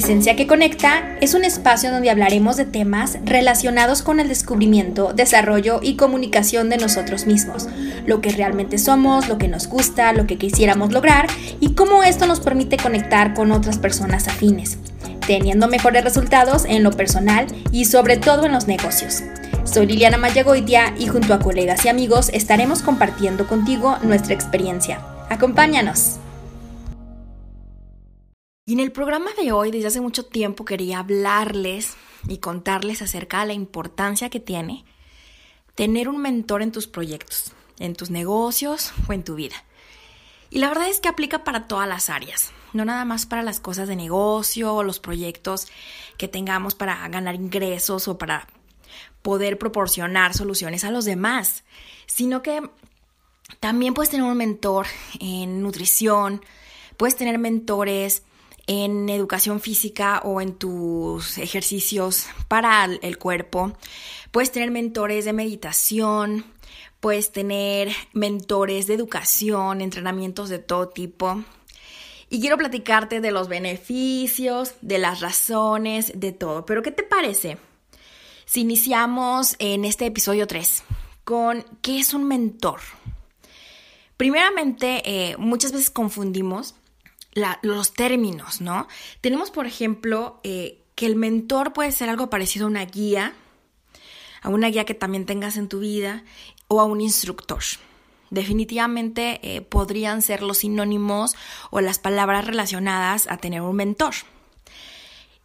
Esencia que Conecta es un espacio donde hablaremos de temas relacionados con el descubrimiento, desarrollo y comunicación de nosotros mismos, lo que realmente somos, lo que nos gusta, lo que quisiéramos lograr y cómo esto nos permite conectar con otras personas afines, teniendo mejores resultados en lo personal y sobre todo en los negocios. Soy Liliana Mayagoitia y junto a colegas y amigos estaremos compartiendo contigo nuestra experiencia. Acompáñanos. Y en el programa de hoy, desde hace mucho tiempo, quería hablarles y contarles acerca de la importancia que tiene tener un mentor en tus proyectos, en tus negocios o en tu vida. Y la verdad es que aplica para todas las áreas, no nada más para las cosas de negocio o los proyectos que tengamos para ganar ingresos o para poder proporcionar soluciones a los demás, sino que también puedes tener un mentor en nutrición, puedes tener mentores en educación física o en tus ejercicios para el cuerpo. Puedes tener mentores de meditación, puedes tener mentores de educación, entrenamientos de todo tipo. Y quiero platicarte de los beneficios, de las razones, de todo. Pero ¿qué te parece si iniciamos en este episodio 3 con qué es un mentor? Primeramente, eh, muchas veces confundimos los términos, ¿no? Tenemos, por ejemplo, eh, que el mentor puede ser algo parecido a una guía, a una guía que también tengas en tu vida o a un instructor. Definitivamente eh, podrían ser los sinónimos o las palabras relacionadas a tener un mentor.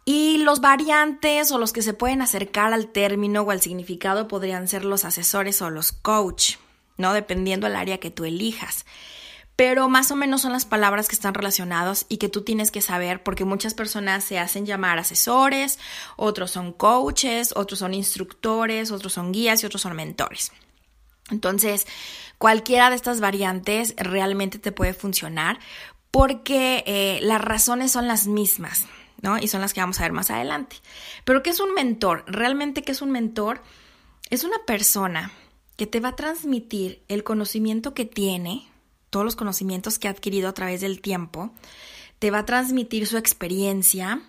Y los variantes o los que se pueden acercar al término o al significado podrían ser los asesores o los coach, ¿no? Dependiendo del área que tú elijas pero más o menos son las palabras que están relacionadas y que tú tienes que saber porque muchas personas se hacen llamar asesores, otros son coaches, otros son instructores, otros son guías y otros son mentores. Entonces, cualquiera de estas variantes realmente te puede funcionar porque eh, las razones son las mismas, ¿no? Y son las que vamos a ver más adelante. Pero, ¿qué es un mentor? Realmente, ¿qué es un mentor? Es una persona que te va a transmitir el conocimiento que tiene, todos los conocimientos que ha adquirido a través del tiempo, te va a transmitir su experiencia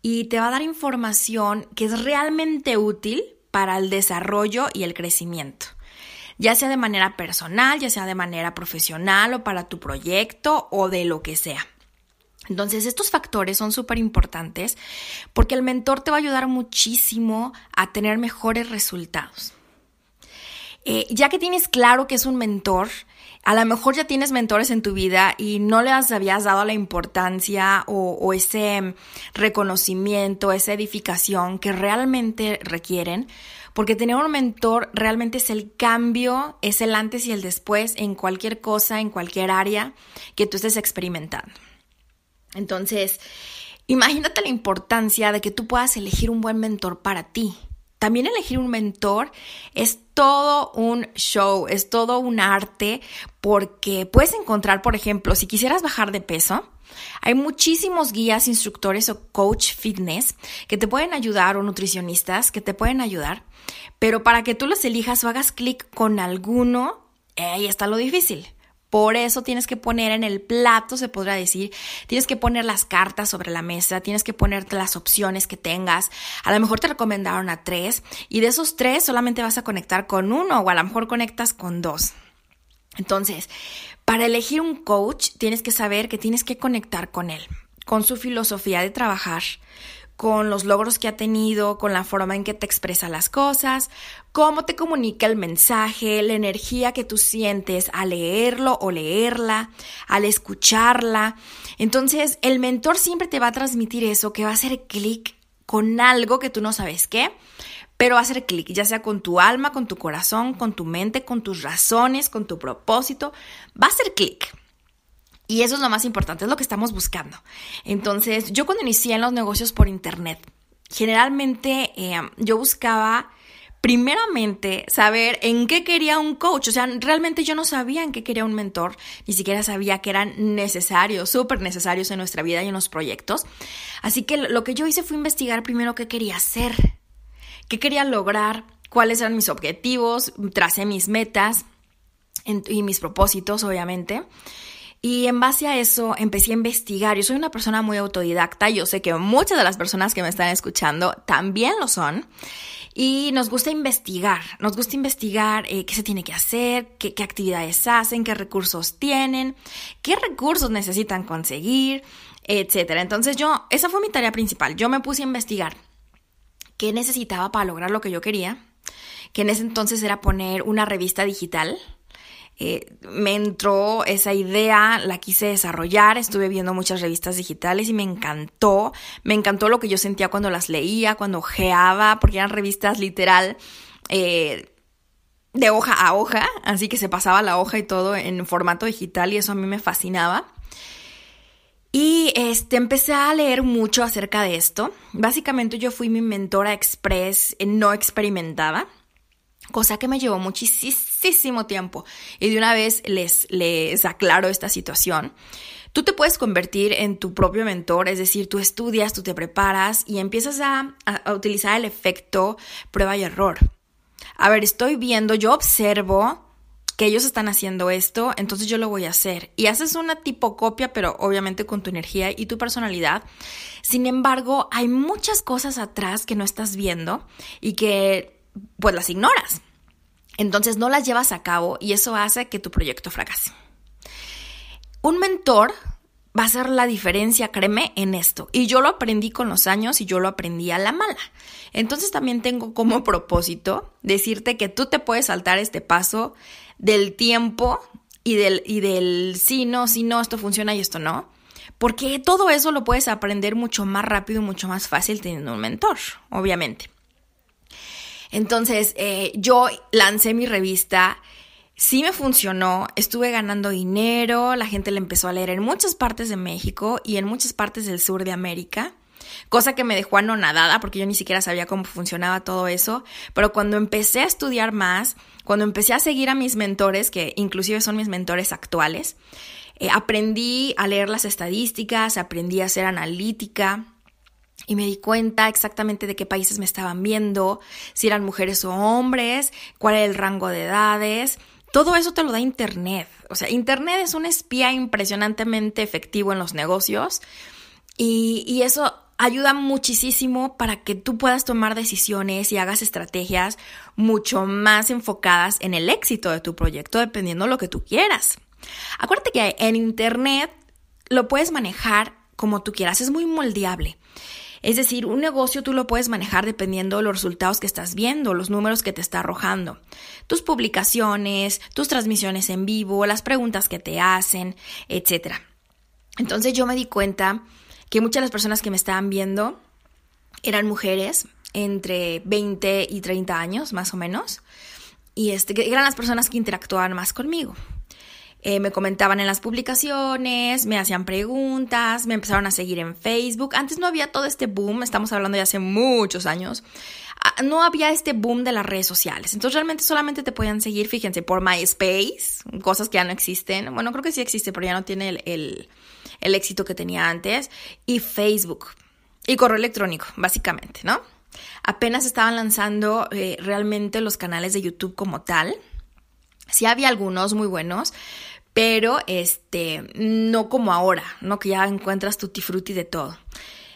y te va a dar información que es realmente útil para el desarrollo y el crecimiento, ya sea de manera personal, ya sea de manera profesional o para tu proyecto o de lo que sea. Entonces, estos factores son súper importantes porque el mentor te va a ayudar muchísimo a tener mejores resultados. Eh, ya que tienes claro que es un mentor, a lo mejor ya tienes mentores en tu vida y no les habías dado la importancia o, ese reconocimiento, esa edificación que realmente requieren, porque tener un mentor realmente es el cambio, es el antes y el después en cualquier cosa, en cualquier área que tú estés experimentando. Entonces, imagínate la importancia de que tú puedas elegir un buen mentor para ti. También elegir un mentor es todo un show, es todo un arte, porque puedes encontrar, por ejemplo, si quisieras bajar de peso, hay muchísimos guías, instructores o coach fitness que te pueden ayudar o nutricionistas que te pueden ayudar, pero para que tú los elijas o hagas clic con alguno, ahí está lo difícil. Por eso tienes que poner en el plato, se podrá decir, tienes que poner las cartas sobre la mesa, tienes que ponerte las opciones que tengas. A lo mejor te recomendaron a tres y de esos tres solamente vas a conectar con uno o a lo mejor conectas con dos. Entonces, para elegir un coach tienes que saber que tienes que conectar con él, con su filosofía de trabajar, con los logros que ha tenido, con la forma en que te expresa las cosas, cómo te comunica el mensaje, la energía que tú sientes al leerlo o leerla, al escucharla. Entonces, el mentor siempre te va a transmitir eso, que va a hacer clic con algo que tú no sabes qué, pero va a hacer clic, ya sea con tu alma, con tu corazón, con tu mente, con tus razones, con tu propósito, va a hacer clic. Y eso es lo más importante, es lo que estamos buscando. Entonces, yo cuando inicié en los negocios por internet, generalmente eh, yo buscaba primeramente saber en qué quería un coach. O sea, realmente yo no sabía en qué quería un mentor, ni siquiera sabía que eran necesarios, súper necesarios en nuestra vida y en los proyectos. Así que lo que yo hice fue investigar primero qué quería hacer, qué quería lograr, cuáles eran mis objetivos, tracé mis metas y mis propósitos, obviamente. Y en base a eso empecé a investigar. Yo soy una persona muy autodidacta. Yo sé que muchas de las personas que me están escuchando también lo son. Y nos gusta investigar, nos gusta investigar eh, qué se tiene que hacer, qué, qué, actividades hacen, qué recursos tienen, qué recursos necesitan conseguir, etcétera. Entonces yo, esa fue mi tarea principal. Yo me puse a investigar qué necesitaba para lograr lo que yo quería, que en ese entonces era poner una revista digital eh, me entró esa idea, la quise desarrollar, estuve viendo muchas revistas digitales y me encantó, me encantó lo que yo sentía cuando las leía, cuando ojeaba, porque eran revistas literal eh, de hoja a hoja, así que se pasaba la hoja y todo en formato digital y eso a mí me fascinaba. Y este, empecé a leer mucho acerca de esto. Básicamente yo fui mi mentora express no experimentada cosa que me llevó muchísimo tiempo. Y de una vez les, les aclaro esta situación. Tú te puedes convertir en tu propio mentor, es decir, tú estudias, tú te preparas y empiezas a, a, utilizar el efecto prueba y error. A ver, estoy viendo, yo observo que ellos están haciendo esto, entonces yo lo voy a hacer. Y haces una tipo copia, pero obviamente con tu energía y tu personalidad. Sin embargo, hay muchas cosas atrás que no estás viendo y que pues las ignoras. Entonces no las llevas a cabo y eso hace que tu proyecto fracase. Un mentor va a hacer la diferencia, créeme, en esto. Y yo lo aprendí con los años y yo lo aprendí a la mala. Entonces también tengo como propósito decirte que tú te puedes saltar este paso del tiempo y del, y del sí, no, sí, no, esto funciona y esto no. Porque todo eso lo puedes aprender mucho más rápido y mucho más fácil teniendo un mentor, obviamente. Entonces, eh, yo lancé mi revista, sí me funcionó, estuve ganando dinero, la gente la empezó a leer en muchas partes de México y en muchas partes del sur de América cosa que me dejó anonadada porque yo ni siquiera sabía cómo funcionaba todo eso, pero cuando empecé a estudiar más, cuando empecé a seguir a mis mentores, que inclusive son mis mentores actuales, eh, aprendí a leer las estadísticas, aprendí a hacer analítica, y me di cuenta exactamente de qué países me estaban viendo, si eran mujeres o hombres, cuál era el rango de edades. Todo eso te lo da Internet. O sea, Internet es un espía impresionantemente efectivo en los negocios y, y eso ayuda muchísimo para que tú puedas tomar decisiones y hagas estrategias mucho más enfocadas en el éxito de tu proyecto, dependiendo de lo que tú quieras. Acuérdate que en Internet lo puedes manejar como tú quieras, es muy moldeable. Es decir, un negocio tú lo puedes manejar dependiendo de los resultados que estás viendo, los números que te está arrojando, tus publicaciones, tus transmisiones en vivo, las preguntas que te hacen, etc. Entonces yo me di cuenta que muchas de las personas que me estaban viendo eran mujeres entre 20 y 30 años, más o menos, y este, eran las personas que interactuaban más conmigo. Eh, me comentaban en las publicaciones, me hacían preguntas, me empezaron a seguir en Facebook. Antes no había todo este boom, estamos hablando de hace muchos años. Ah, no había este boom de las redes sociales. Entonces realmente solamente te podían seguir, fíjense, por MySpace, cosas que ya no existen. Bueno, creo que sí existe, pero ya no tiene el, el, éxito que tenía antes. Y Facebook. Y correo electrónico, básicamente, ¿no? Apenas estaban lanzando eh, realmente los canales de YouTube como tal. Sí había algunos muy buenos, pero este, no como ahora, ¿no? Que ya encuentras tutti frutti de todo.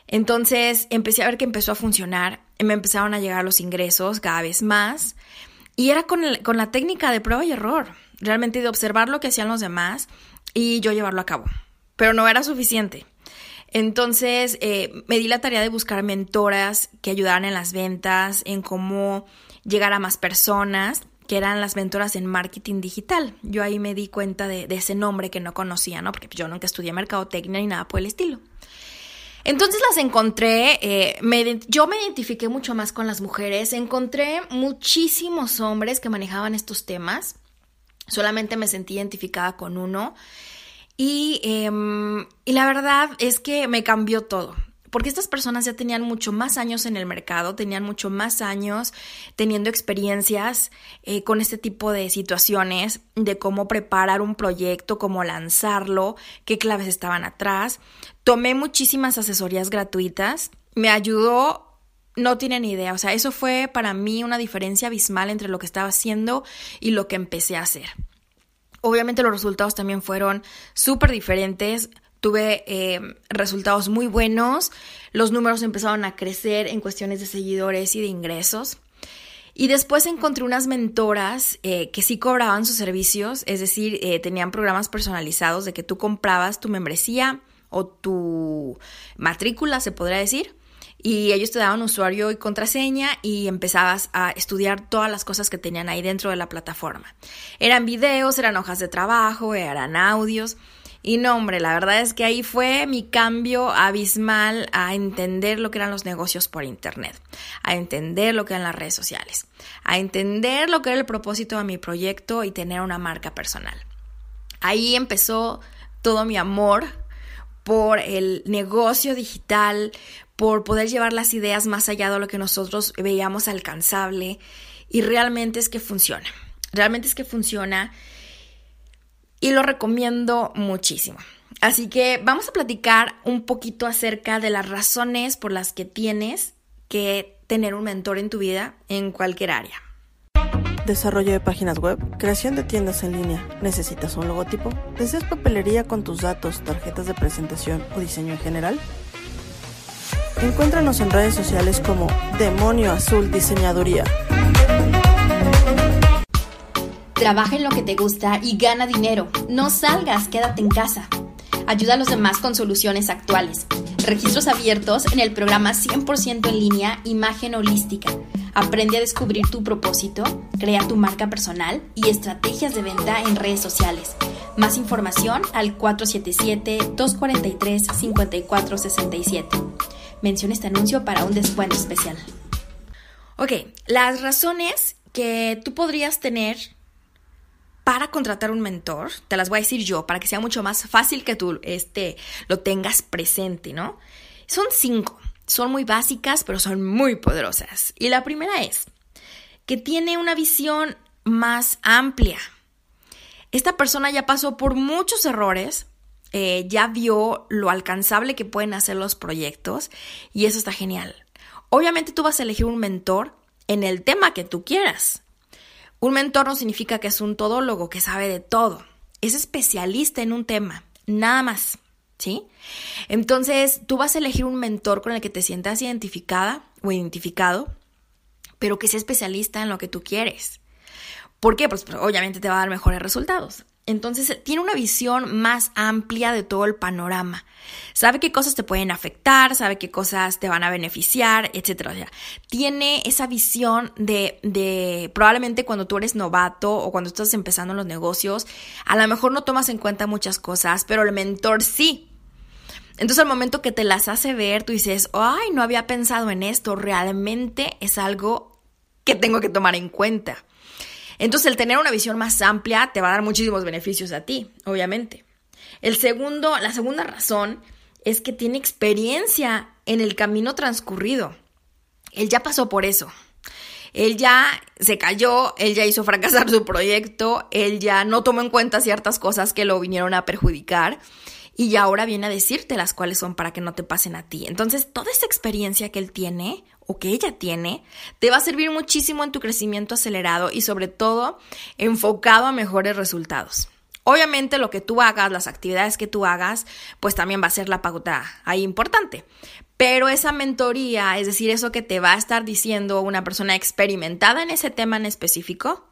Entonces empecé a ver que empezó a funcionar, me empezaron a llegar los ingresos cada vez más y era con, con la técnica de prueba y error, realmente de observar lo que hacían los demás y yo llevarlo a cabo, pero no era suficiente. Entonces eh, me di la tarea de buscar mentoras que ayudaran en las ventas, en cómo llegar a más personas que eran las mentoras en marketing digital. Yo ahí me di cuenta de, ese nombre que no conocía, ¿no? Porque yo nunca estudié mercadotecnia ni nada por el estilo. Entonces las encontré, eh, yo me identifiqué mucho más con las mujeres, encontré muchísimos hombres que manejaban estos temas, solamente me sentí identificada con uno y, em, y la verdad es que me cambió todo porque estas personas ya tenían mucho más años en el mercado, tenían mucho más años teniendo experiencias eh, con este tipo de situaciones, de cómo preparar un proyecto, cómo lanzarlo, qué claves estaban atrás. Tomé muchísimas asesorías gratuitas, me ayudó no tienen idea, o sea, eso fue para mí una diferencia abismal entre lo que estaba haciendo y lo que empecé a hacer. Obviamente los resultados también fueron súper diferentes. Tuve eh, resultados muy buenos, los números empezaron a crecer en cuestiones de seguidores y de ingresos. Y después encontré unas mentoras eh, que sí cobraban sus servicios, es decir, eh, tenían programas personalizados de que tú comprabas tu membresía o tu matrícula, se podría decir, y ellos te daban usuario y contraseña y empezabas a estudiar todas las cosas que tenían ahí dentro de la plataforma. Eran videos, eran hojas de trabajo, eran audios. Y no, hombre, la verdad es que ahí fue mi cambio abismal a entender lo que eran los negocios por Internet, a entender lo que eran las redes sociales, a entender lo que era el propósito de mi proyecto y tener una marca personal. Ahí empezó todo mi amor por el negocio digital, por poder llevar las ideas más allá de lo que nosotros veíamos alcanzable y realmente es que funciona, realmente es que funciona y lo recomiendo muchísimo. Así que vamos a platicar un poquito acerca de las razones por las que tienes que tener un mentor en tu vida en cualquier área. Desarrollo de páginas web, creación de tiendas en línea. ¿Necesitas un logotipo? ¿Deseas papelería con tus datos, tarjetas de presentación o diseño en general? Encuéntranos en redes sociales como Demonio Azul Diseñaduría. Trabaja en lo que te gusta y gana dinero. No salgas, quédate en casa. Ayuda a los demás con soluciones actuales. Registros abiertos en el programa 100% en línea Imagen Holística. Aprende a descubrir tu propósito, crea tu marca personal y estrategias de venta en redes sociales. Más información al 477-243-5467. Menciona este anuncio para un descuento especial. Ok, las razones que tú podrías tener para contratar un mentor, te las voy a decir yo, para que sea mucho más fácil que tú este, lo tengas presente, ¿no? Son cinco. Son muy básicas, pero son muy poderosas. Y la primera es que tiene una visión más amplia. Esta persona ya pasó por muchos errores, eh, ya vio lo alcanzable que pueden hacer los proyectos y eso está genial. Obviamente tú vas a elegir un mentor en el tema que tú quieras. Un mentor no significa que es un todólogo que sabe de todo. Es especialista en un tema, nada más. ¿Sí? Entonces, tú vas a elegir un mentor con el que te sientas identificada o identificado, pero que sea especialista en lo que tú quieres. ¿Por qué? Pues, pues obviamente te va a dar mejores resultados. Entonces tiene una visión más amplia de todo el panorama. Sabe qué cosas te pueden afectar, sabe qué cosas te van a beneficiar, etc. tiene esa visión de, de probablemente cuando tú eres novato o cuando estás empezando los negocios, a lo mejor no tomas en cuenta muchas cosas, pero el mentor sí. Entonces al momento que te las hace ver, tú dices, ay, no había pensado en esto, realmente es algo que tengo que tomar en cuenta. Entonces el tener una visión más amplia te va a dar muchísimos beneficios a ti, obviamente. El segundo, la segunda razón es que tiene experiencia en el camino transcurrido. Él ya pasó por eso. Él ya se cayó, él ya hizo fracasar su proyecto, él ya no tomó en cuenta ciertas cosas que lo vinieron a perjudicar y ahora viene a decirte las cuales son para que no te pasen a ti. Entonces, toda esa experiencia que él tiene o que ella tiene te va a servir muchísimo en tu crecimiento acelerado y sobre todo enfocado a mejores resultados. Obviamente lo que tú hagas, las actividades que tú hagas, pues también va a ser la pauta ahí importante. Pero esa mentoría, es decir, eso que te va a estar diciendo una persona experimentada en ese tema en específico,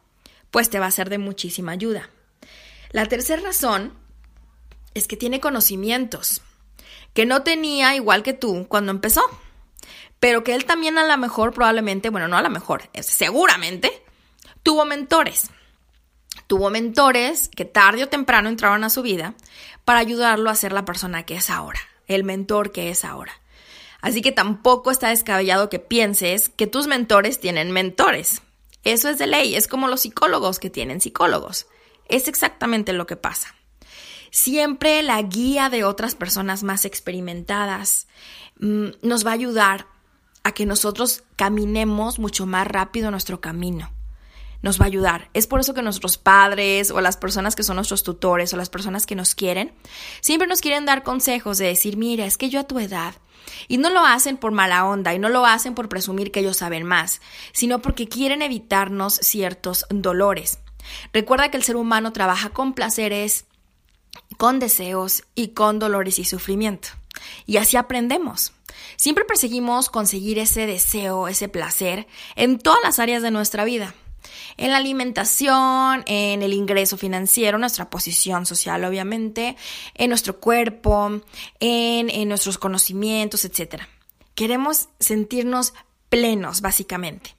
pues te va a ser de muchísima ayuda. La tercera razón es que tiene conocimientos que no tenía igual que tú cuando empezó pero que él también a lo mejor, probablemente, bueno, no a lo mejor, seguramente, tuvo mentores. Tuvo mentores que tarde o temprano entraron a su vida para ayudarlo a ser la persona que es ahora, el mentor que es ahora. Así que tampoco está descabellado que pienses que tus mentores tienen mentores. Eso es de ley, es como los psicólogos que tienen psicólogos. Es exactamente lo que pasa. Siempre la guía de otras personas más experimentadas mm, nos va a ayudar a que nosotros caminemos mucho más rápido nuestro camino. Nos va a ayudar. Es por eso que nuestros padres o las personas que son nuestros tutores o las personas que nos quieren, siempre nos quieren dar consejos de decir, mira, es que yo a tu edad. Y no lo hacen por mala onda y no lo hacen por presumir que ellos saben más, sino porque quieren evitarnos ciertos dolores. Recuerda que el ser humano trabaja con placeres, con deseos y con dolores y sufrimiento. Y así aprendemos. Siempre perseguimos conseguir ese deseo, ese placer en todas las áreas de nuestra vida. En la alimentación, en el ingreso financiero, nuestra posición social, obviamente, en nuestro cuerpo, en, en nuestros conocimientos, etc. Queremos sentirnos plenos, básicamente.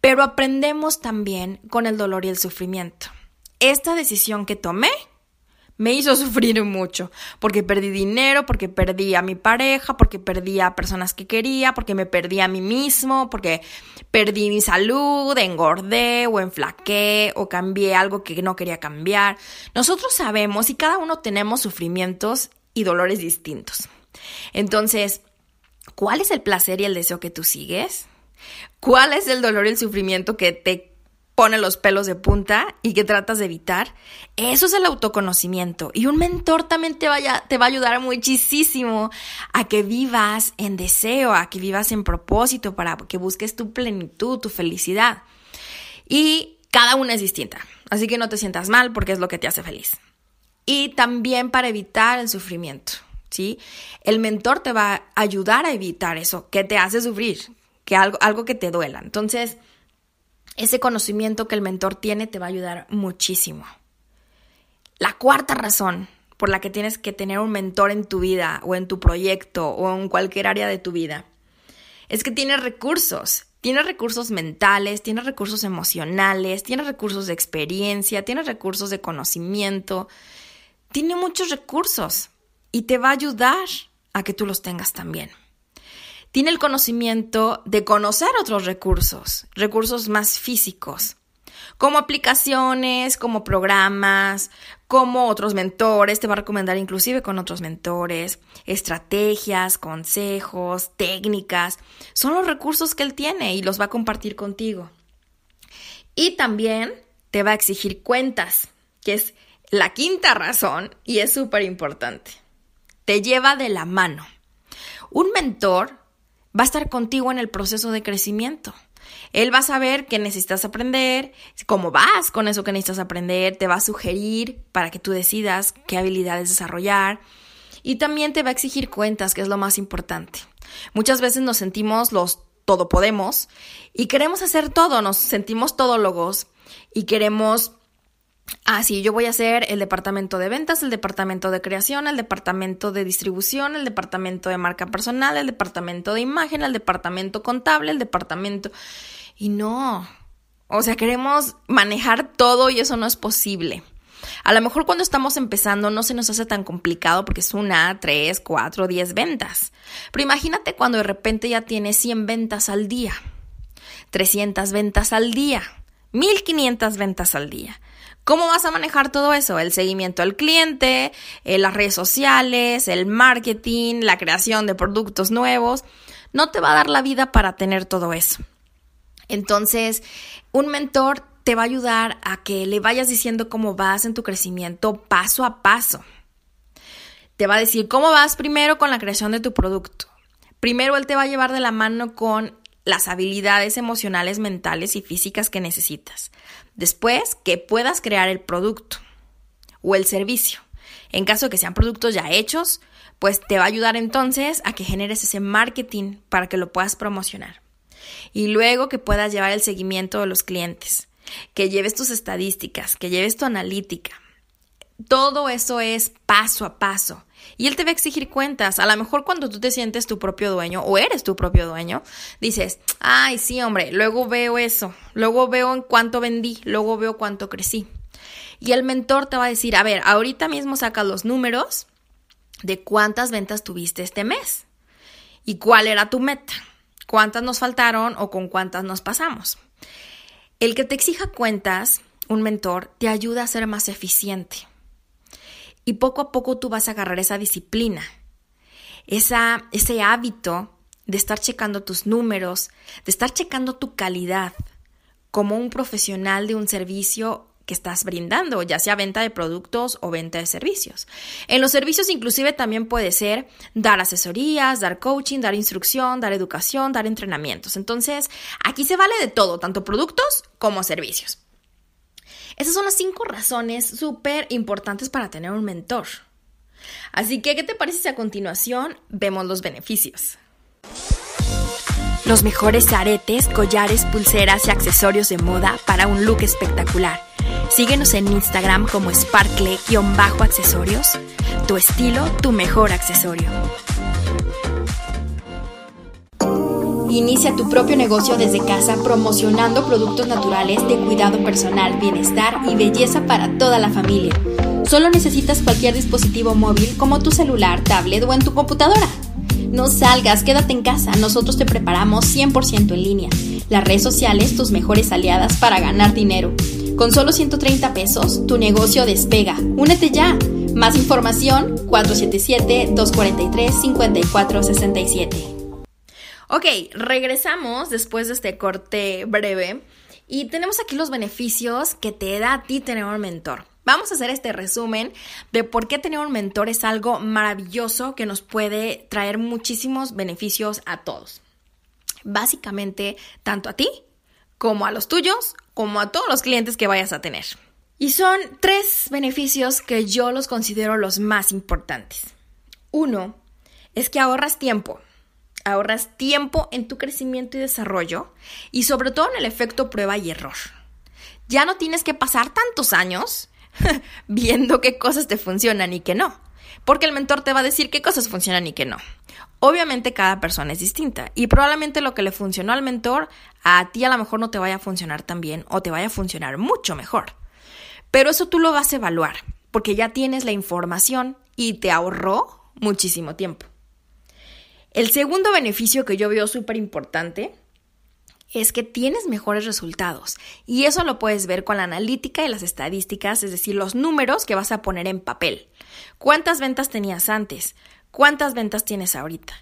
Pero aprendemos también con el dolor y el sufrimiento. Esta decisión que tomé me hizo sufrir mucho, porque perdí dinero, porque perdí a mi pareja, porque perdí a personas que quería, porque me perdí a mí mismo, porque perdí mi salud, engordé o enflaqué o cambié algo que no quería cambiar. Nosotros sabemos y cada uno tenemos sufrimientos y dolores distintos. Entonces, ¿cuál es el placer y el deseo que tú sigues? ¿Cuál es el dolor y el sufrimiento que te pone los pelos de punta y que tratas de evitar, eso es el autoconocimiento. Y un mentor también te, vaya, te va a ayudar muchísimo a que vivas en deseo, a que vivas en propósito, para que busques tu plenitud, tu felicidad. Y cada una es distinta, así que no te sientas mal porque es lo que te hace feliz. Y también para evitar el sufrimiento, ¿sí? El mentor te va a ayudar a evitar eso, que te hace sufrir, que algo, algo que te duela. Entonces, ese conocimiento que el mentor tiene te va a ayudar muchísimo. La cuarta razón por la que tienes que tener un mentor en tu vida o en tu proyecto o en cualquier área de tu vida es que tiene recursos. Tiene recursos mentales, tiene recursos emocionales, tiene recursos de experiencia, tiene recursos de conocimiento, tiene muchos recursos y te va a ayudar a que tú los tengas también tiene el conocimiento de conocer otros recursos, recursos más físicos, como aplicaciones, como programas, como otros mentores, te va a recomendar inclusive con otros mentores, estrategias, consejos, técnicas, son los recursos que él tiene y los va a compartir contigo. Y también te va a exigir cuentas, que es la quinta razón y es súper importante. Te lleva de la mano. Un mentor va a estar contigo en el proceso de crecimiento. Él va a saber qué necesitas aprender, cómo vas con eso que necesitas aprender, te va a sugerir para que tú decidas qué habilidades desarrollar y también te va a exigir cuentas, que es lo más importante. Muchas veces nos sentimos los todo podemos y queremos hacer todo, nos sentimos todólogos y queremos Ah, sí, yo voy a hacer el departamento de ventas, el departamento de creación, el departamento de distribución, el departamento de marca personal, el departamento de imagen, el departamento contable, el departamento... Y no, o sea, queremos manejar todo y eso no es posible. A lo mejor cuando estamos empezando no se nos hace tan complicado porque es una, tres, cuatro, diez ventas. Pero imagínate cuando de repente ya tienes 100 ventas al día, 300 ventas al día, 1500 ventas al día. ¿Cómo vas a manejar todo eso? El seguimiento al cliente, eh, las redes sociales, el marketing, la creación de productos nuevos. No te va a dar la vida para tener todo eso. Entonces, un mentor te va a ayudar a que le vayas diciendo cómo vas en tu crecimiento paso a paso. Te va a decir cómo vas primero con la creación de tu producto. Primero él te va a llevar de la mano con las habilidades emocionales, mentales y físicas que necesitas. Después, que puedas crear el producto o el servicio. En caso de que sean productos ya hechos, pues te va a ayudar entonces a que generes ese marketing para que lo puedas promocionar. Y luego que puedas llevar el seguimiento de los clientes, que lleves tus estadísticas, que lleves tu analítica. Todo eso es paso a paso. Y él te va a exigir cuentas. A lo mejor cuando tú te sientes tu propio dueño o eres tu propio dueño, dices, ay, sí, hombre, luego veo eso, luego veo en cuánto vendí, luego veo cuánto crecí. Y el mentor te va a decir, a ver, ahorita mismo saca los números de cuántas ventas tuviste este mes y cuál era tu meta, cuántas nos faltaron o con cuántas nos pasamos. El que te exija cuentas, un mentor, te ayuda a ser más eficiente y poco a poco tú vas a agarrar esa disciplina, esa, ese hábito de estar checando tus números, de estar checando tu calidad como un profesional de un servicio que estás brindando, ya sea venta de productos o venta de servicios. En los servicios inclusive también puede ser dar asesorías, dar coaching, dar instrucción, dar educación, dar entrenamientos. Entonces, aquí se vale de todo, tanto productos como servicios. Esas son las cinco razones súper importantes para tener un mentor. Así que, ¿qué te parece si a continuación vemos los beneficios? Los mejores aretes, collares, pulseras y accesorios de moda para un look espectacular. Síguenos en Instagram como sparkle-accesorios. Tu estilo, tu mejor accesorio. Inicia tu propio negocio desde casa promocionando productos naturales de cuidado personal, bienestar y belleza para toda la familia. Solo necesitas cualquier dispositivo móvil como tu celular, tablet o en tu computadora. No salgas, quédate en casa, nosotros te preparamos 100% en línea. Las redes sociales, tus mejores aliadas para ganar dinero. Con solo 130 pesos, tu negocio despega. Únete ya. Más información 477-243-5467. Ok, regresamos después de este corte breve y tenemos aquí los beneficios que te da a ti tener un mentor. Vamos a hacer este resumen de por qué tener un mentor es algo maravilloso que nos puede traer muchísimos beneficios a todos. Básicamente, tanto a ti como a los tuyos, como a todos los clientes que vayas a tener. Y son tres beneficios que yo los considero los más importantes. Uno es que ahorras tiempo ahorras tiempo en tu crecimiento y desarrollo y sobre todo en el efecto prueba y error. Ya no tienes que pasar tantos años viendo qué cosas te funcionan y qué no, porque el mentor te va a decir qué cosas funcionan y qué no. Obviamente cada persona es distinta y probablemente lo que le funcionó al mentor a ti a lo mejor no te vaya a funcionar tan bien o te vaya a funcionar mucho mejor. Pero eso tú lo vas a evaluar porque ya tienes la información y te ahorró muchísimo tiempo. El segundo beneficio que yo veo súper importante es que tienes mejores resultados y eso lo puedes ver con la analítica y las estadísticas, es decir, los números que vas a poner en papel. ¿Cuántas ventas tenías antes? ¿Cuántas ventas tienes ahorita?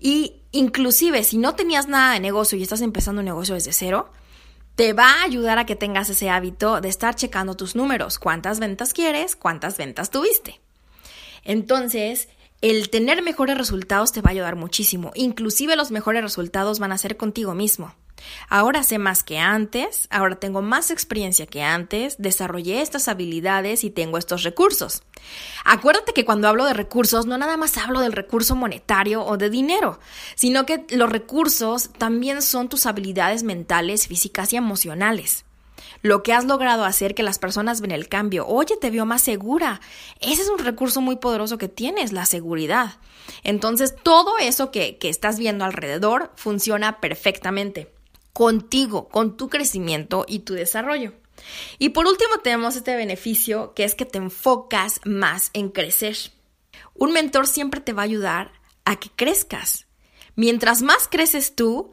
Y inclusive si no tenías nada de negocio y estás empezando un negocio desde cero, te va a ayudar a que tengas ese hábito de estar checando tus números, cuántas ventas quieres, cuántas ventas tuviste. Entonces, el tener mejores resultados te va a ayudar muchísimo. Inclusive los mejores resultados van a ser contigo mismo. Ahora sé más que antes, ahora tengo más experiencia que antes, desarrollé estas habilidades y tengo estos recursos. Acuérdate que cuando hablo de recursos no nada más hablo del recurso monetario o de dinero, sino que los recursos también son tus habilidades mentales, físicas y emocionales lo que has logrado hacer que las personas ven el cambio. Oye, te veo más segura. Ese es un recurso muy poderoso que tienes, la seguridad. Entonces, todo eso que, que estás viendo alrededor funciona perfectamente contigo, con tu crecimiento y tu desarrollo. Y por último tenemos este beneficio que es que te enfocas más en crecer. Un mentor siempre te va a ayudar a que crezcas. Mientras más creces tú,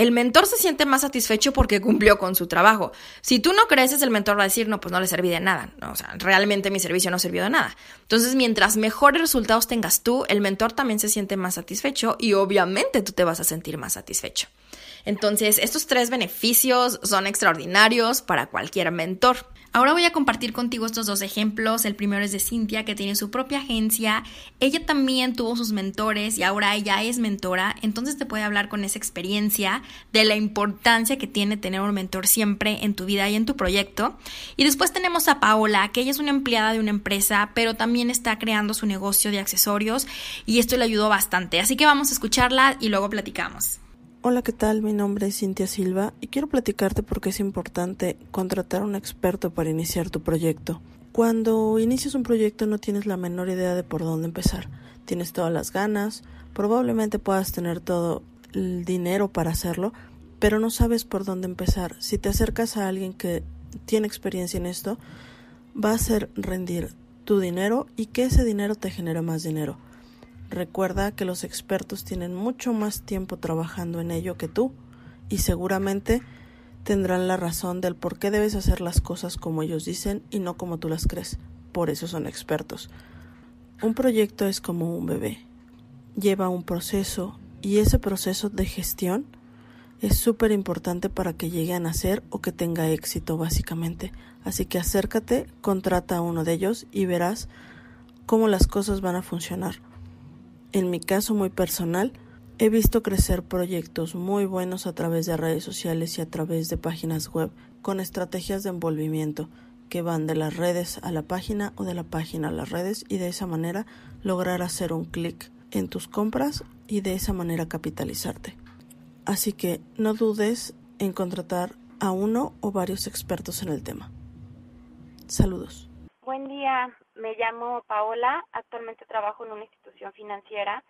el mentor se siente más satisfecho porque cumplió con su trabajo. Si tú no creces, el mentor va a decir, no, pues no le serví de nada. o sea, realmente mi servicio no sirvió de nada. Entonces, mientras mejores resultados tengas tú, el mentor también se siente más satisfecho y obviamente tú te vas a sentir más satisfecho. Entonces, estos tres beneficios son extraordinarios para cualquier mentor. Ahora voy a compartir contigo estos dos ejemplos. El primero es de Cintia, que tiene su propia agencia. Ella también tuvo sus mentores y ahora ella es mentora. Entonces te puede hablar con esa experiencia de la importancia que tiene tener un mentor siempre en tu vida y en tu proyecto. Y después tenemos a Paola, que ella es una empleada de una empresa, pero también está creando su negocio de accesorios y esto le ayudó bastante. Así que vamos a escucharla y luego platicamos. Hola, ¿qué tal? Mi nombre es Cintia Silva y quiero platicarte por qué es importante contratar a un experto para iniciar tu proyecto. Cuando inicias un proyecto no tienes la menor idea de por dónde empezar. Tienes todas las ganas, probablemente puedas tener todo el dinero para hacerlo, pero no sabes por dónde empezar. Si te acercas a alguien que tiene experiencia en esto, va a hacer rendir tu dinero y que ese dinero te genere más dinero. Recuerda que los expertos tienen mucho más tiempo trabajando en ello que tú y seguramente tendrán la razón del por qué debes hacer las cosas como ellos dicen y no como tú las crees. Por eso son expertos. Un proyecto es como un bebé. Lleva un proceso y ese proceso de gestión es súper importante para que llegue a nacer o que tenga éxito básicamente. Así que acércate, contrata a uno de ellos y verás cómo las cosas van a funcionar. En mi caso muy personal, he visto crecer proyectos muy buenos a través de redes sociales y a través de páginas web con estrategias de envolvimiento que van de las redes a la página o de la página a las redes y de esa manera lograr hacer un clic en tus compras y de esa manera capitalizarte. Así que no dudes en contratar a uno o varios expertos en el tema. Saludos. Buen día, me llamo Paola, actualmente trabajo en una institución financiera,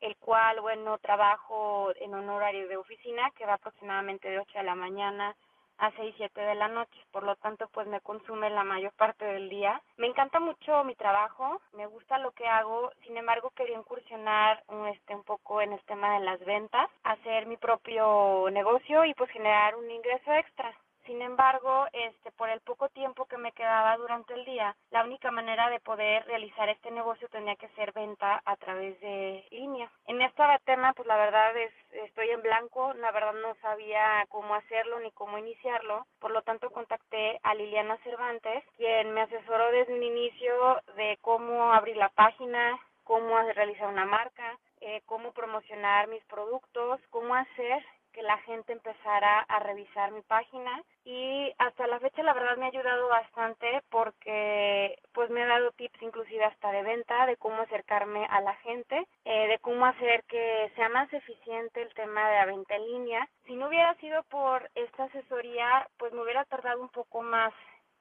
el cual, bueno, trabajo en un horario de oficina que va aproximadamente de 8 de la mañana a 6, 7 de la noche, por lo tanto pues me consume la mayor parte del día. Me encanta mucho mi trabajo, me gusta lo que hago, sin embargo quería incursionar un, este, un poco en el tema de las ventas, hacer mi propio negocio y pues generar un ingreso extra. Sin embargo, este, por el poco tiempo que me quedaba durante el día, la única manera de poder realizar este negocio tenía que ser venta a través de línea. En este tema, pues la verdad es, estoy en blanco, la verdad no sabía cómo hacerlo ni cómo iniciarlo, por lo tanto contacté a Liliana Cervantes, quien me asesoró desde un inicio de cómo abrir la página, cómo realizar una marca, eh, cómo promocionar mis productos, cómo hacer que la gente empezara a revisar mi página y hasta la fecha la verdad me ha ayudado bastante porque pues me ha dado tips inclusive hasta de venta, de cómo acercarme a la gente, eh, de cómo hacer que sea más eficiente el tema de la venta en línea. Si no hubiera sido por esta asesoría pues me hubiera tardado un poco más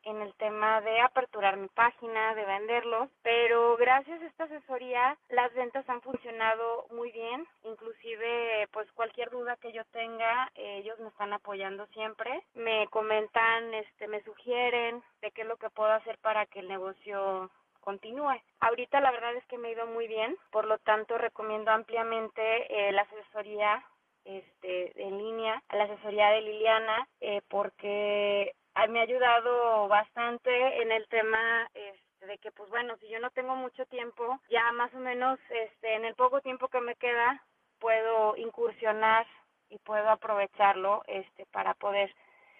en el tema de aperturar mi página, de venderlo, pero gracias a esta asesoría las ventas han funcionado muy bien, inclusive pues cualquier duda que yo tenga, ellos me están apoyando siempre, me comentan, este me sugieren de qué es lo que puedo hacer para que el negocio continúe. Ahorita la verdad es que me ha ido muy bien, por lo tanto recomiendo ampliamente eh, la asesoría este, en línea, la asesoría de Liliana, eh, porque me ha ayudado bastante en el tema este, de que pues bueno si yo no tengo mucho tiempo ya más o menos este en el poco tiempo que me queda puedo incursionar y puedo aprovecharlo este para poder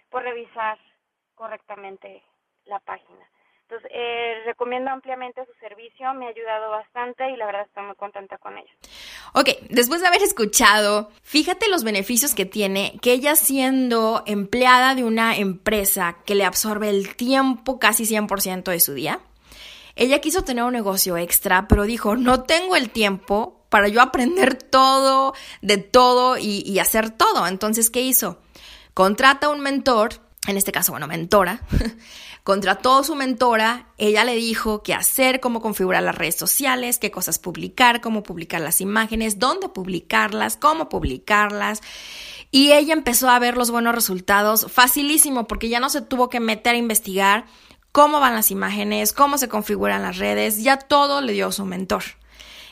pues, revisar correctamente la página entonces, eh, recomiendo ampliamente su servicio, me ha ayudado bastante y la verdad estoy muy contenta con ello. Ok, después de haber escuchado, fíjate los beneficios que tiene que ella siendo empleada de una empresa que le absorbe el tiempo casi 100% de su día. Ella quiso tener un negocio extra, pero dijo, no tengo el tiempo para yo aprender todo, de todo y, y hacer todo. Entonces, ¿qué hizo? Contrata un mentor, en este caso, bueno, mentora, Contrató a su mentora, ella le dijo qué hacer, cómo configurar las redes sociales, qué cosas publicar, cómo publicar las imágenes, dónde publicarlas, cómo publicarlas. Y ella empezó a ver los buenos resultados facilísimo porque ya no se tuvo que meter a investigar cómo van las imágenes, cómo se configuran las redes, ya todo le dio su mentor.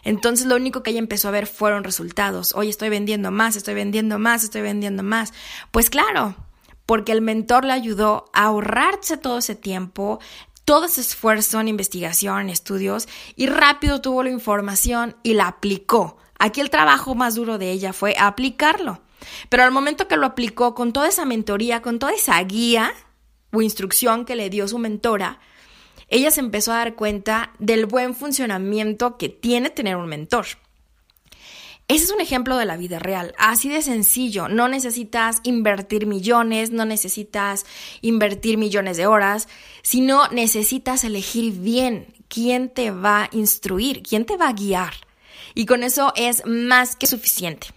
Entonces lo único que ella empezó a ver fueron resultados. Oye, estoy vendiendo más, estoy vendiendo más, estoy vendiendo más. Pues claro, porque el mentor le ayudó a ahorrarse todo ese tiempo, todo ese esfuerzo en investigación, en estudios, y rápido tuvo la información y la aplicó. Aquí el trabajo más duro de ella fue aplicarlo. Pero al momento que lo aplicó con toda esa mentoría, con toda esa guía o instrucción que le dio su mentora, ella se empezó a dar cuenta del buen funcionamiento que tiene tener un mentor. Ese es un ejemplo de la vida real, así de sencillo. No necesitas invertir millones, no necesitas invertir millones de horas, sino necesitas elegir bien quién te va a instruir, quién te va a guiar. Y con eso es más que suficiente.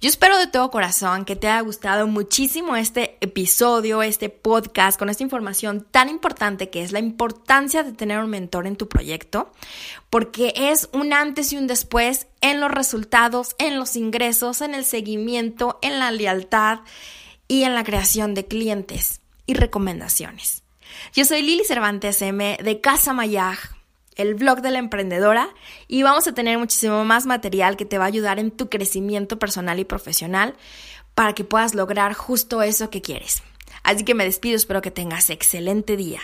Yo espero de todo corazón que te haya gustado muchísimo este episodio, este podcast, con esta información tan importante que es la importancia de tener un mentor en tu proyecto, porque es un antes y un después en los resultados, en los ingresos, en el seguimiento, en la lealtad y en la creación de clientes y recomendaciones. Yo soy Lili Cervantes M de Casa Mayaj el blog de la emprendedora y vamos a tener muchísimo más material que te va a ayudar en tu crecimiento personal y profesional para que puedas lograr justo eso que quieres. Así que me despido, espero que tengas excelente día.